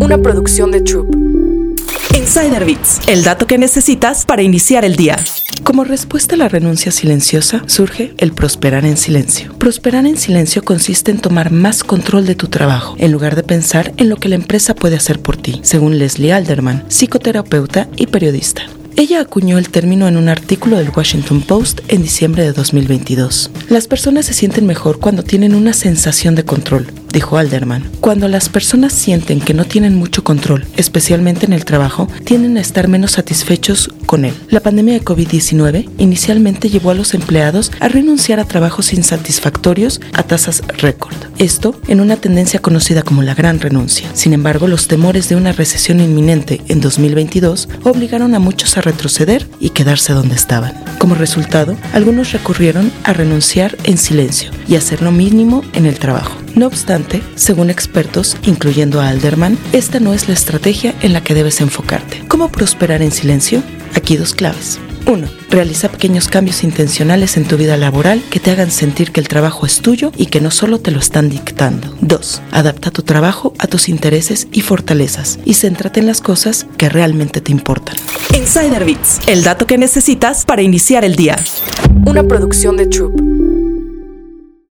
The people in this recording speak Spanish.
una producción de Troop. Insider Bits, el dato que necesitas para iniciar el día. Como respuesta a la renuncia silenciosa, surge el prosperar en silencio. Prosperar en silencio consiste en tomar más control de tu trabajo, en lugar de pensar en lo que la empresa puede hacer por ti, según Leslie Alderman, psicoterapeuta y periodista. Ella acuñó el término en un artículo del Washington Post en diciembre de 2022. Las personas se sienten mejor cuando tienen una sensación de control, dijo Alderman. Cuando las personas sienten que no tienen mucho control, especialmente en el trabajo, tienden a estar menos satisfechos con él. La pandemia de COVID-19 inicialmente llevó a los empleados a renunciar a trabajos insatisfactorios a tasas récord. Esto en una tendencia conocida como la gran renuncia. Sin embargo, los temores de una recesión inminente en 2022 obligaron a muchos a retroceder y quedarse donde estaban. Como resultado, algunos recurrieron a renunciar en silencio y hacer lo mínimo en el trabajo. No obstante, según expertos, incluyendo a Alderman, esta no es la estrategia en la que debes enfocarte. ¿Cómo prosperar en silencio? Aquí dos claves. 1. Realiza pequeños cambios intencionales en tu vida laboral que te hagan sentir que el trabajo es tuyo y que no solo te lo están dictando. 2. Adapta tu trabajo a tus intereses y fortalezas y céntrate en las cosas que realmente te importan. Insider Bits, el dato que necesitas para iniciar el día. Una producción de Troop.